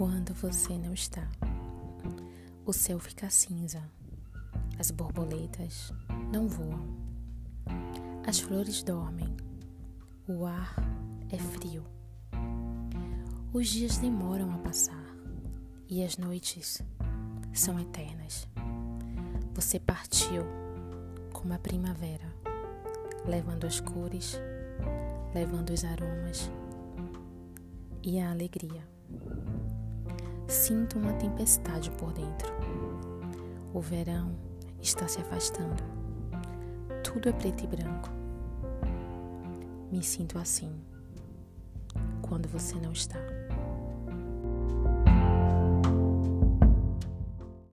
Quando você não está, o céu fica cinza, as borboletas não voam, as flores dormem, o ar é frio. Os dias demoram a passar e as noites são eternas. Você partiu como a primavera, levando as cores, levando os aromas e a alegria. Sinto uma tempestade por dentro. O verão está se afastando. Tudo é preto e branco. Me sinto assim quando você não está.